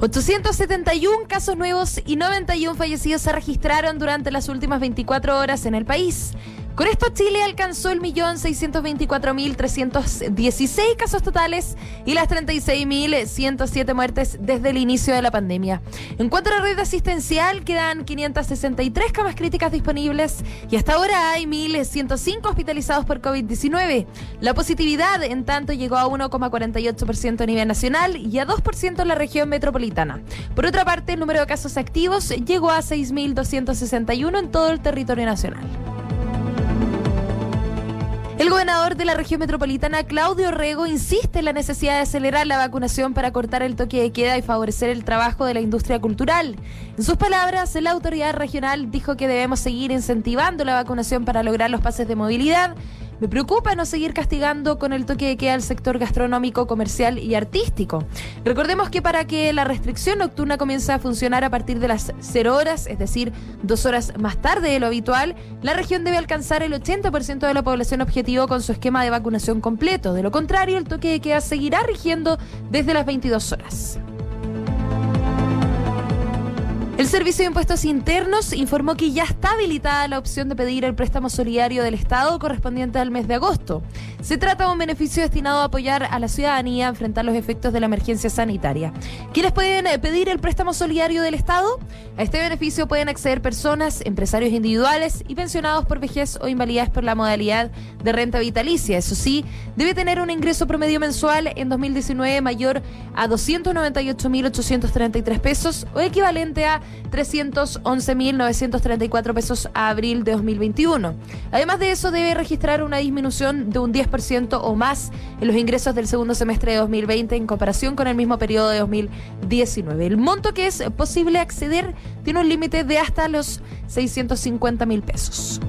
871 casos nuevos y 91 fallecidos se registraron durante las últimas 24 horas en el país. Con esto Chile alcanzó el millón 624.316 casos totales y las 36.107 muertes desde el inicio de la pandemia. En cuanto a la red asistencial, quedan 563 camas críticas disponibles y hasta ahora hay 1.105 hospitalizados por COVID-19. La positividad, en tanto, llegó a 1,48% a nivel nacional y a 2% en la región metropolitana. Por otra parte, el número de casos activos llegó a 6.261 en todo el territorio nacional. El gobernador de la región metropolitana, Claudio Rego, insiste en la necesidad de acelerar la vacunación para cortar el toque de queda y favorecer el trabajo de la industria cultural. En sus palabras, la autoridad regional dijo que debemos seguir incentivando la vacunación para lograr los pases de movilidad me preocupa no seguir castigando con el toque de queda al sector gastronómico, comercial y artístico. Recordemos que para que la restricción nocturna comience a funcionar a partir de las 0 horas, es decir, dos horas más tarde de lo habitual, la región debe alcanzar el 80% de la población objetivo con su esquema de vacunación completo. De lo contrario, el toque de queda seguirá rigiendo desde las 22 horas. El Servicio de Impuestos Internos informó que ya está habilitada la opción de pedir el préstamo solidario del Estado correspondiente al mes de agosto. Se trata de un beneficio destinado a apoyar a la ciudadanía a enfrentar los efectos de la emergencia sanitaria. ¿Quiénes pueden eh, pedir el préstamo solidario del Estado? A este beneficio pueden acceder personas, empresarios individuales y pensionados por vejez o invalidez por la modalidad de renta vitalicia. Eso sí, debe tener un ingreso promedio mensual en 2019 mayor a 298.833 pesos o equivalente a 311.934 pesos a abril de 2021. Además de eso, debe registrar una disminución de un 10% o más en los ingresos del segundo semestre de 2020 en comparación con el mismo periodo de 2019. El monto que es posible acceder tiene un límite de hasta los 650 mil pesos.